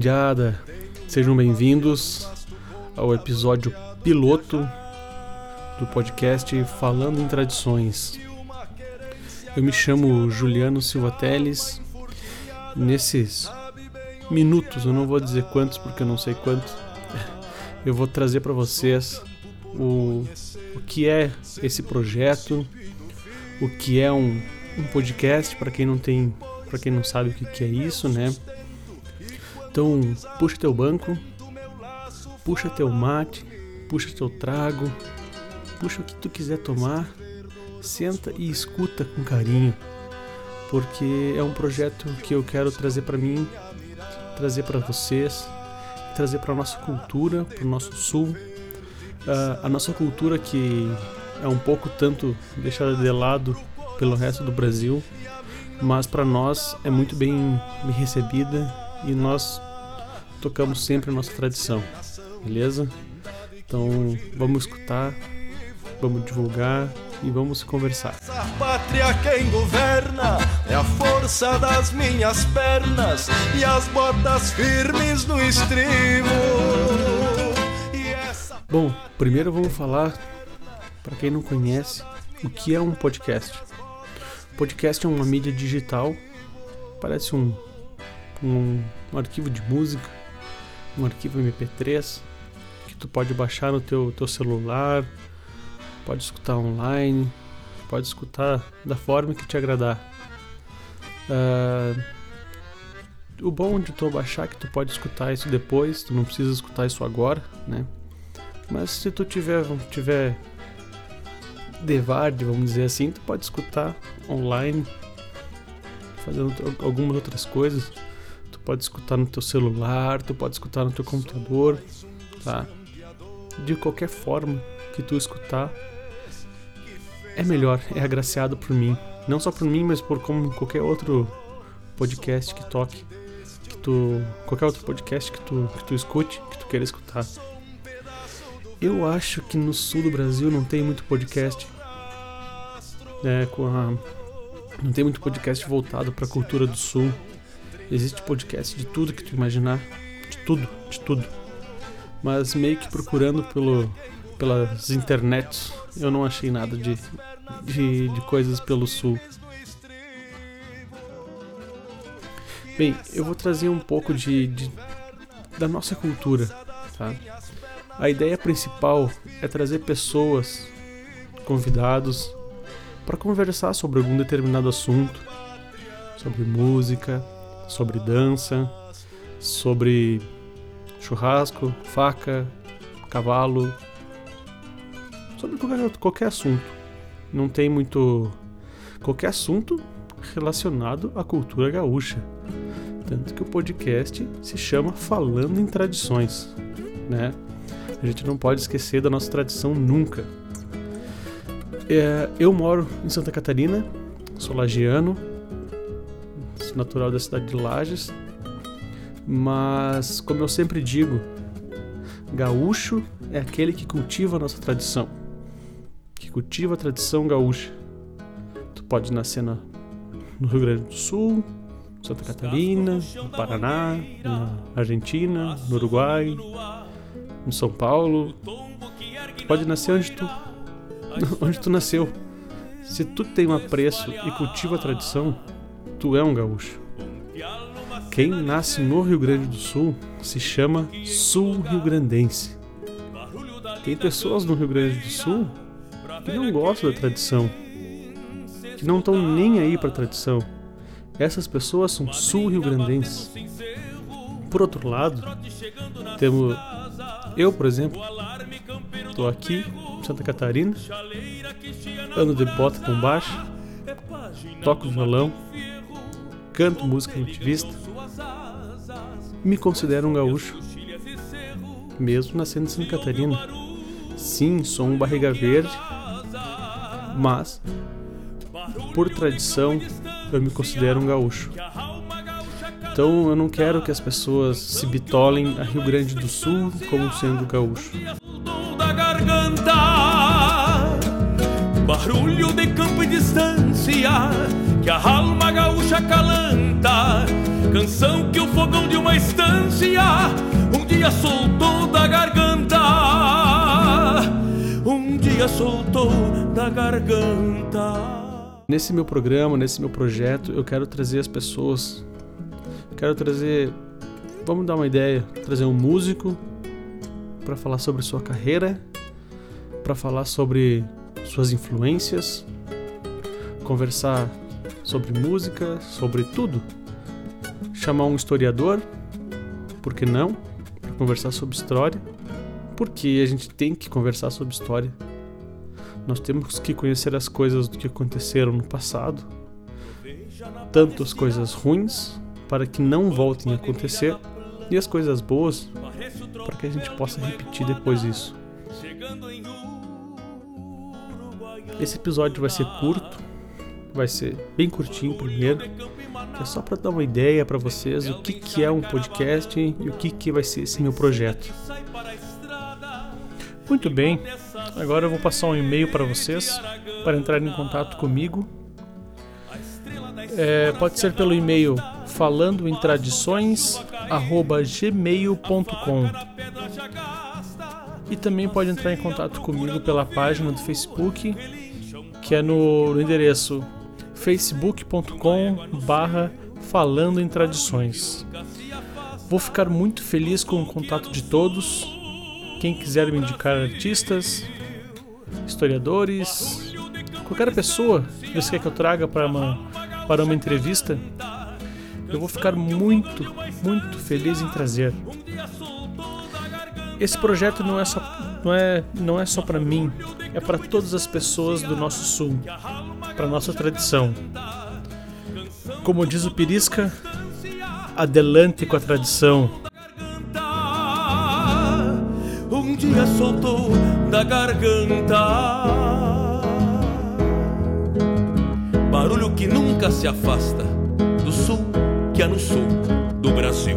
Indiada, sejam bem-vindos ao episódio piloto do podcast Falando em Tradições. Eu me chamo Juliano Silva Teles. Nesses minutos, eu não vou dizer quantos porque eu não sei quantos, eu vou trazer para vocês o, o que é esse projeto, o que é um, um podcast para quem não tem, para quem não sabe o que, que é isso, né? Então, puxa teu banco, puxa teu mate, puxa teu trago, puxa o que tu quiser tomar, senta e escuta com carinho, porque é um projeto que eu quero trazer para mim, trazer para vocês, trazer para nossa cultura, para o nosso sul, uh, a nossa cultura que é um pouco tanto deixada de lado pelo resto do Brasil, mas para nós é muito bem recebida e nós tocamos sempre a nossa tradição, beleza? Então vamos escutar, vamos divulgar e vamos conversar. Essa pátria quem governa é a força das minhas pernas e as botas firmes no estribo. Essa... Bom, primeiro vamos falar para quem não conhece o que é um podcast. Podcast é uma mídia digital, parece um um, um arquivo de música, um arquivo MP3 que tu pode baixar no teu, teu celular, pode escutar online, pode escutar da forma que te agradar. Uh, o bom de tu baixar é que tu pode escutar isso depois, tu não precisa escutar isso agora, né? Mas se tu tiver, tiver devarde, vamos dizer assim, tu pode escutar online, fazendo algumas outras coisas pode escutar no teu celular, tu pode escutar no teu computador, tá? De qualquer forma que tu escutar, é melhor, é agraciado por mim. Não só por mim, mas por como qualquer outro podcast que toque, que tu, qualquer outro podcast que tu, que tu escute, que tu queira escutar. Eu acho que no sul do Brasil não tem muito podcast, né, com a, não tem muito podcast voltado para a cultura do sul. Existe podcast de tudo que tu imaginar, de tudo, de tudo. Mas meio que procurando pelo, pelas internets, eu não achei nada de, de, de coisas pelo sul. Bem, eu vou trazer um pouco de, de da nossa cultura, tá? A ideia principal é trazer pessoas, convidados, para conversar sobre algum determinado assunto, sobre música, sobre dança, sobre churrasco, faca, cavalo, sobre qualquer, qualquer assunto. Não tem muito. qualquer assunto relacionado à cultura gaúcha. Tanto que o podcast se chama Falando em Tradições, né? A gente não pode esquecer da nossa tradição nunca. É, eu moro em Santa Catarina, sou lagiano, natural da cidade de Lages. Mas, como eu sempre digo, gaúcho é aquele que cultiva a nossa tradição, que cultiva a tradição gaúcha. Tu pode nascer na, no Rio Grande do Sul, Santa Catarina, no Paraná, na Argentina, no Uruguai, no São Paulo. Tu pode nascer onde tu, onde tu nasceu. Se tu tem um apreço e cultiva a tradição, tu é um gaúcho. Quem nasce no Rio Grande do Sul se chama sul-rio-grandense. Tem pessoas no Rio Grande do Sul que não gostam da tradição, que não estão nem aí para a tradição. Essas pessoas são sul-rio-grandenses. Por outro lado, temos eu, por exemplo, estou aqui em Santa Catarina, ando de bota com baixo, toco violão, canto música nativista, me considero um gaúcho, mesmo nascendo em Santa Catarina. Sim, sou um barriga verde, mas por tradição eu me considero um gaúcho. Então eu não quero que as pessoas se bitolem a Rio Grande do Sul como sendo gaúcho. Barulho de campo e distância que a alma gaúcha calanta, canção que o fogão de uma estância um dia soltou da garganta, um dia soltou da garganta. Nesse meu programa, nesse meu projeto, eu quero trazer as pessoas. Quero trazer. Vamos dar uma ideia. Trazer um músico para falar sobre sua carreira, para falar sobre suas influências, conversar sobre música, sobre tudo. Chamar um historiador, por que não? Para conversar sobre história. Porque a gente tem que conversar sobre história. Nós temos que conhecer as coisas do que aconteceram no passado, tanto as coisas ruins, para que não voltem a acontecer, e as coisas boas, para que a gente possa repetir depois isso. Esse episódio vai ser curto, vai ser bem curtinho primeiro, é só para dar uma ideia para vocês o que, que é um podcast e o que, que vai ser esse meu projeto. Muito bem, agora eu vou passar um e-mail para vocês para entrar em contato comigo. É, pode ser pelo e-mail falando em tradições@gmail.com e também pode entrar em contato comigo pela página do Facebook que é no, no endereço facebook.com/barra falando em tradições. Vou ficar muito feliz com o contato de todos quem quiser me indicar artistas, historiadores, qualquer pessoa que você quer que eu traga para uma, para uma entrevista, eu vou ficar muito, muito feliz em trazer. Esse projeto não é só, não é, não é só para mim, é para todas as pessoas do nosso sul, para nossa tradição. Como diz o Pirisca, adelante com a tradição. dia soltou da garganta. Barulho que nunca se afasta do sul que é no sul do Brasil.